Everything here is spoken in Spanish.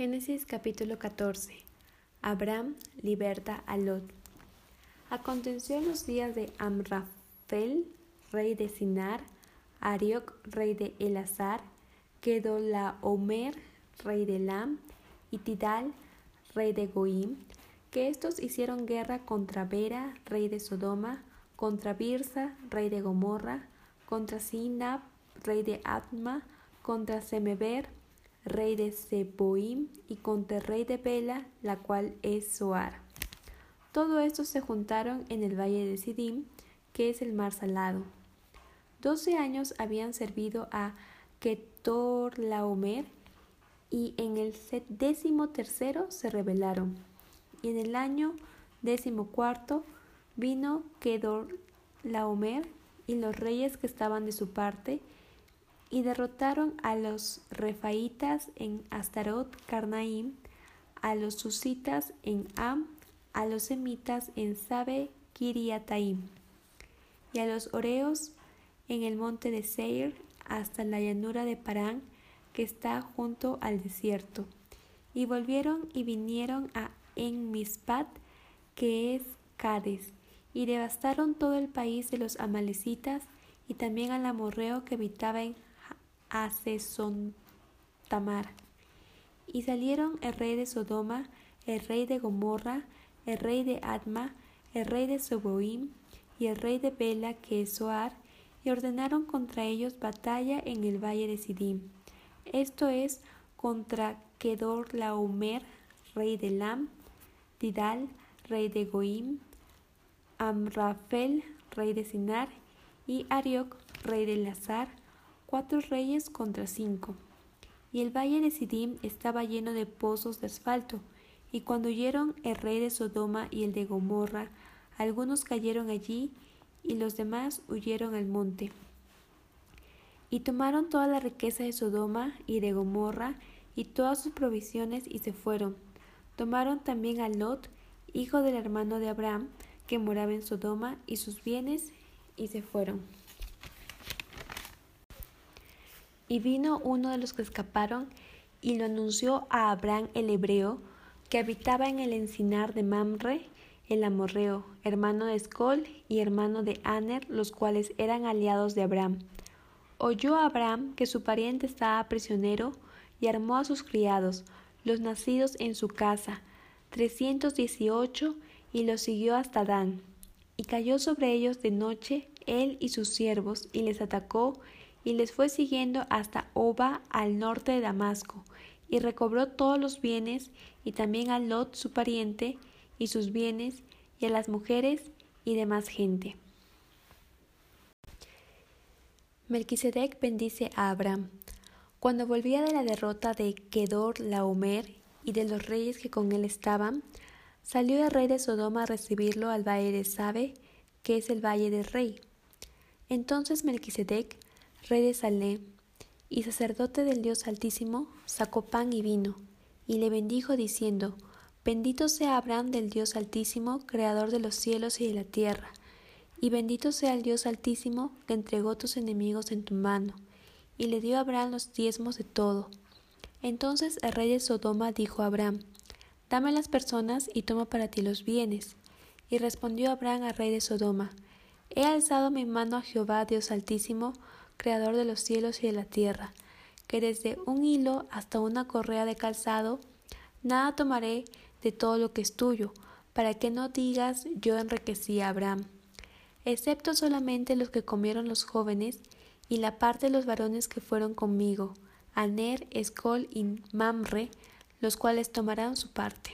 Génesis capítulo 14. Abraham liberta a Lot. Aconteció en los días de Amrafel, rey de Sinar, Arioc, rey de Elazar, Kedolaomer, rey de Lam, y Tidal, rey de Goim, que estos hicieron guerra contra Bera, rey de Sodoma, contra Birsa, rey de Gomorra, contra Sinab, rey de Atma, contra Semeber, rey de Seboim, y contra rey de Bela, la cual es Soar. Todo esto se juntaron en el valle de Sidim, que es el mar salado. Doce años habían servido a Ketorlaomer, y en el décimo tercero se rebelaron. Y en el año décimo cuarto vino Kedorlaomer y los reyes que estaban de su parte, y derrotaron a los refaitas en Astarot Carnaim, a los susitas en Am, a los semitas en Sabe Kiriataim, y a los oreos en el monte de Seir hasta la llanura de Parán, que está junto al desierto. Y volvieron y vinieron a Enmispat, que es Cades, y devastaron todo el país de los amalecitas y también al amorreo que habitaba en Y salieron el rey de Sodoma, el rey de Gomorra, el rey de Adma, el rey de Soboim y el rey de Bela, que es Soar, y ordenaron contra ellos batalla en el valle de Sidim. Esto es contra Kedor Laomer, rey de Lam, Tidal, rey de Goim, Amrafel, rey de Sinar, y Arioc, rey de Lazar, cuatro reyes contra cinco. Y el valle de Sidim estaba lleno de pozos de asfalto, y cuando oyeron el rey de Sodoma y el de Gomorra, algunos cayeron allí, y los demás huyeron al monte. Y tomaron toda la riqueza de Sodoma y de Gomorra, y todas sus provisiones, y se fueron. Tomaron también a Lot, hijo del hermano de Abraham, que moraba en Sodoma, y sus bienes, y se fueron. Y vino uno de los que escaparon y lo anunció a Abraham el hebreo, que habitaba en el encinar de Mamre, el amorreo, hermano de Escol y hermano de Aner, los cuales eran aliados de Abraham. Oyó Abraham que su pariente estaba prisionero y armó a sus criados, los nacidos en su casa, trescientos dieciocho, y los siguió hasta Dan. Y cayó sobre ellos de noche él y sus siervos, y les atacó y les fue siguiendo hasta Oba al norte de Damasco, y recobró todos los bienes, y también a Lot su pariente, y sus bienes, y a las mujeres y demás gente. Melquisedec bendice a Abraham. Cuando volvía de la derrota de Kedor Laomer y de los reyes que con él estaban, salió el rey de Sodoma a recibirlo al valle de Sabe, que es el valle del rey. Entonces Melquisedec rey de Salem, y sacerdote del Dios Altísimo, sacó pan y vino, y le bendijo diciendo, Bendito sea Abraham del Dios Altísimo, creador de los cielos y de la tierra, y bendito sea el Dios Altísimo que entregó tus enemigos en tu mano, y le dio a Abraham los diezmos de todo. Entonces el rey de Sodoma dijo a Abraham, Dame las personas y toma para ti los bienes. Y respondió Abraham al rey de Sodoma, He alzado mi mano a Jehová Dios Altísimo, Creador de los cielos y de la tierra, que desde un hilo hasta una correa de calzado, nada tomaré de todo lo que es tuyo, para que no digas yo enriquecí a Abraham, excepto solamente los que comieron los jóvenes y la parte de los varones que fueron conmigo, Aner, Escol y Mamre, los cuales tomarán su parte.